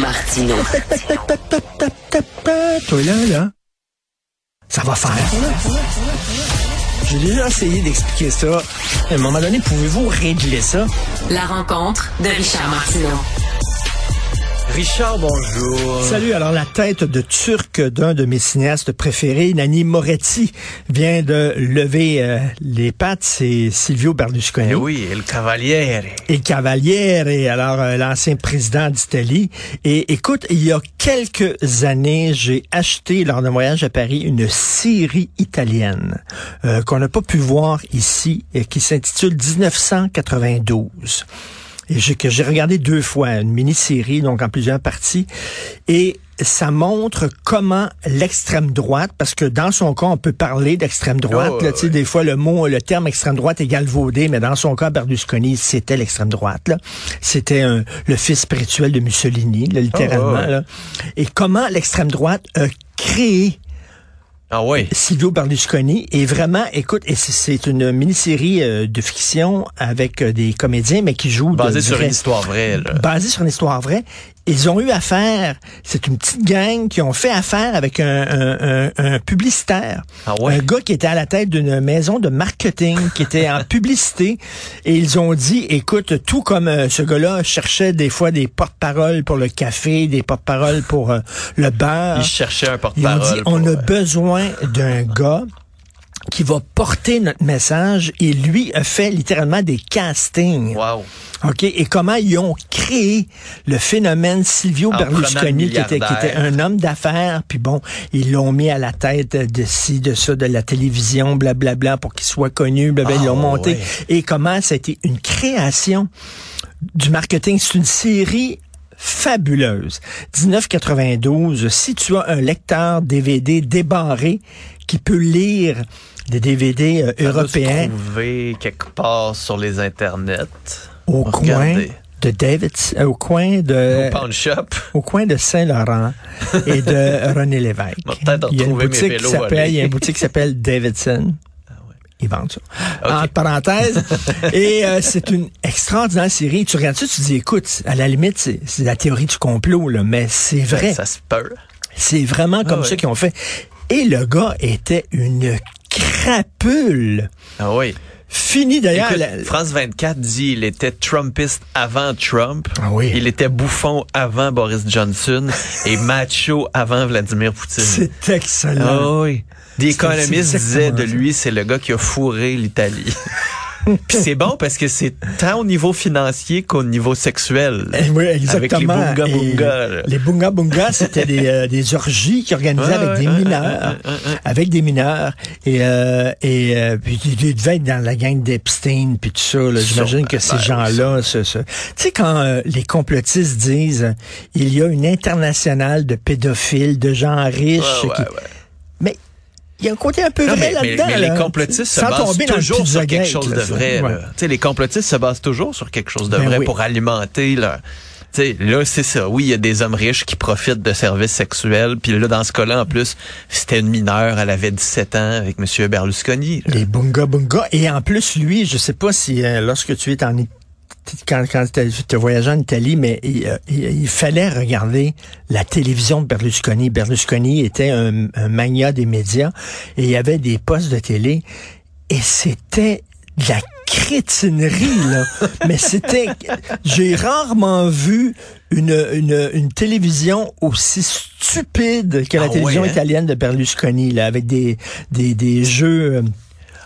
Martino. Toi là, là, ça va faire. J'ai déjà essayé d'expliquer ça. À un moment donné, pouvez-vous régler ça? La rencontre de Richard Martineau. Richard, bonjour. Salut. Alors, la tête de turc d'un de mes cinéastes préférés, Nani Moretti, vient de lever euh, les pattes. C'est Silvio Berlusconi. Eh oui, El Cavaliere. Et Cavaliere, et alors euh, l'ancien président d'Italie. Et écoute, il y a quelques années, j'ai acheté lors d'un voyage à Paris une série italienne euh, qu'on n'a pas pu voir ici, et qui s'intitule 1992 et j'ai, que j'ai regardé deux fois, une mini-série, donc en plusieurs parties, et ça montre comment l'extrême droite, parce que dans son cas, on peut parler d'extrême droite, Oh, là, tu sais, des fois le mot, le terme extrême droite est galvaudé, mais dans son cas, Berlusconi, c'était l'extrême droite, là. C'était un- le fils spirituel de Mussolini, là, littéralement, Oh, là. Et comment l'extrême droite a créé Ah oui. Silvio Berlusconi est vraiment, écoute, et c'est- une mini-série euh, de fiction avec euh, des comédiens, mais qui jouent Basé de sur une histoire vraie, là. basé sur une histoire vraie. Ils ont eu affaire, c'est une petite gang qui ont fait affaire avec un, un- un- un publicitaire, Ah ouais? un gars qui était à la tête d'une maison de marketing, qui était en publicité, et ils ont dit, écoute, tout comme euh, ce gars-là cherchait des fois des porte-paroles pour le café, des porte-paroles pour euh, le beurre. Il cherchait un Ils ont porte-parole. dit, on a euh, besoin d'un gars qui va porter notre message et lui a fait littéralement des castings. Wow. OK, et comment ils ont créé le phénomène Silvio En Berlusconi qui était, qui était un homme d'affaires, puis bon, ils l'ont mis à la tête de ci, de ça, de la télévision, blablabla, pour qu'il soit connu, blablabla, ils Ah, l'ont monté. ouais. Et comment ça a été une création du marketing. C'est une série fabuleuse. 1992, si tu as un lecteur DVD débarré qui peut lire des DVD euh, européens trouver quelque part sur les internets. au coin de David, euh, au coin de Au shop. au coin de Saint-Laurent et de René Lévesque. Il y a une boutique qui s'appelle, il y a une boutique qui s'appelle Davidson. Ils vendent ça. Ok. Entre parenthèses. Et euh, c'est une extraordinaire série. Tu regardes ça, tu te dis, écoute, à la limite, c'est la théorie du complot, là, mais c'est vrai. Ça se peut. C'est vraiment comme Ah ça qu'ils ont fait. Et le gars était une crapule. Ah oui. Fini d'ailleurs. La- France 24 dit il était Trumpiste avant Trump. Ah oui. Il était bouffon avant Boris Johnson et macho avant Vladimir Poutine. C'est excellent. Ah oui. Economist c'est disait de lui, c'est le gars qui a fourré l'Italie. Puis c'est bon parce que c'est tant au niveau financier qu'au niveau sexuel. Eh oui, exactement. Avec les bunga bunga. Les bunga bunga, c'était des, euh, des orgies qui organisaient avec des mineurs, avec des mineurs. Et euh, et euh, puis ils devaient être dans la gang d'Epstein puis tout ça. là. J'imagine que ces gens-là, ce- ce- tu sais quand euh, les complotistes disent il y a une internationale de pédophiles, de gens riches, Ouais, ouais, qui- ouais. Il y a un côté un peu Non, vrai mais- là-dedans. mais là. les complotistes se basent toujours sur quelque chose de ça. vrai. Ouais. là. Tu sais, les complotistes se basent toujours sur quelque chose de Ben vrai oui. pour alimenter leur... Tu sais, là, c'est ça. Oui, il y a des hommes riches qui profitent de services sexuels. Puis là, dans ce cas-là, en plus, c'était une mineure. Elle avait 17 ans avec M. Berlusconi. là. Les bunga bunga. Et en plus, lui, je sais pas si euh, lorsque tu es en Italie, quand, quand tu voyagé en Italie, mais il, euh, il- il fallait regarder la télévision de Berlusconi. Berlusconi était un, un magnat des médias et il y avait des postes de télé et c'était de la crétinerie, là. mais c'était... J'ai rarement vu une, une, une télévision aussi stupide que la Ah télévision ouais, hein? italienne de Berlusconi, là, avec des, des, des jeux...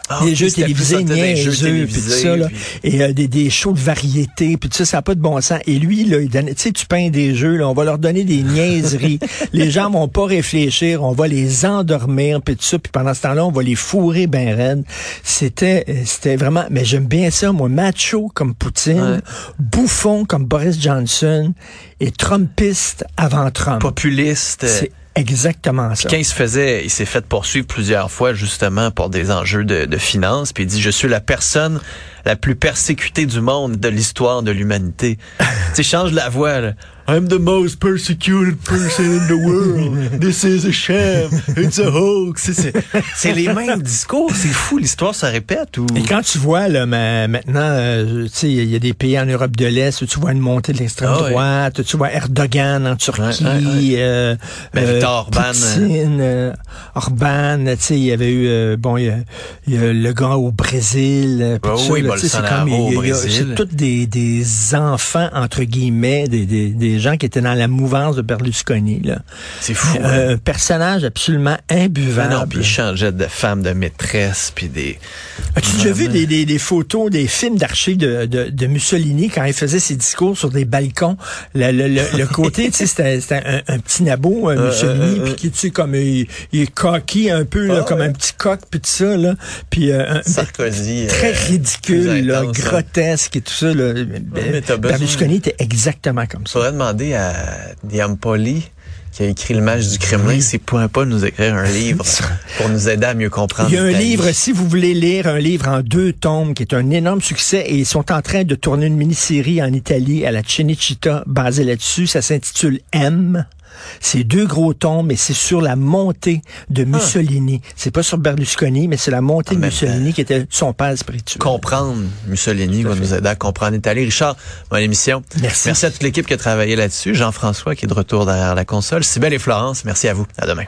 Ah, des jeux télévisés ça, des jeux niaiseux, puis tout télévisés, ça, là. puis- et euh, des, des shows de variété, puis tout ça, ça n'a pas de bon sens. Et lui, là, il donne, tu sais, tu peins des jeux, là, on va leur donner des niaiseries. les gens vont pas réfléchir, on va les endormir, puis tout ça, puis pendant ce temps-là, on va les fourrer ben raides. C'était, euh, c'était vraiment, mais j'aime bien ça, moi, macho comme Poutine, Ouais. bouffon comme Boris Johnson, et Trumpiste avant Trump. Populiste. C'est exactement ça. Quand il se faisait, il s'est fait poursuivre plusieurs fois justement pour des enjeux de, de finances. Puis il dit, je suis la personne la plus persécutée du monde de l'histoire de l'humanité. tu change la voix. Là. I'm the most persecuted person in the world. This is a sham. It's a hoax. C'est les mêmes discours. C'est fou. L'histoire se répète ou? Et quand tu vois, là, maintenant, euh, tu sais, il y a des pays en Europe de l'Est où tu vois une montée de l'extrême Ah ouais. droite, tu vois Erdogan en Turquie, Ouais, ouais, ouais. euh, Ben, Viktor Orban, Poutine, euh, Orban, tu sais, il y avait eu, euh, bon, il y, a, il y a le gars au Brésil, euh, ça, oui, Bolsonaro comme, y a- au Brésil. c'est tous des, des enfants, entre guillemets, des, des, des gens qui étaient dans la mouvance de Berlusconi. C'est fou. hein. Euh, un personnage absolument Ben imbuvable. non, puis il changeait de femme de maîtresse, puis des... As-tu déjà vu des, des, des photos, des films d'archives de, de, de Mussolini quand il faisait ses discours sur des balcons? Le, le, le, le côté, tu sais, c'était un, un petit un Mussolini, euh, puis qui, tu sais, comme il, il est coquille un peu, là, Ah, comme ouais. un petit coq, puis tout ça, là. Puis euh, un- Sarkozy. très euh, ridicule, plus là, intense, hein. grotesque et tout ça. Là. besoin- Berlusconi était exactement comme ça. Faudrait demander à Diampoli qui a écrit le match du Kremlin s'il pourrait pas nous écrire un livre pour nous aider à mieux comprendre. Il y a un livre, si vous voulez lire un livre en deux tomes, qui est un énorme succès, et ils sont en train de tourner une mini-série en Italie, à la Cinecittà, basée là-dessus. Ça s'intitule M. C'est deux gros tomes, et c'est sur la montée de Mussolini. C'est pas sur Berlusconi, mais c'est la montée En de Mussolini qui était son père spirituel. comprendre Mussolini va nous aider à comprendre l'Italie. Richard, mon émission. Merci. Merci à toute l'équipe qui a travaillé là-dessus. Jean-François qui est de retour derrière la console. Sybelle et Florence, merci à vous. À demain.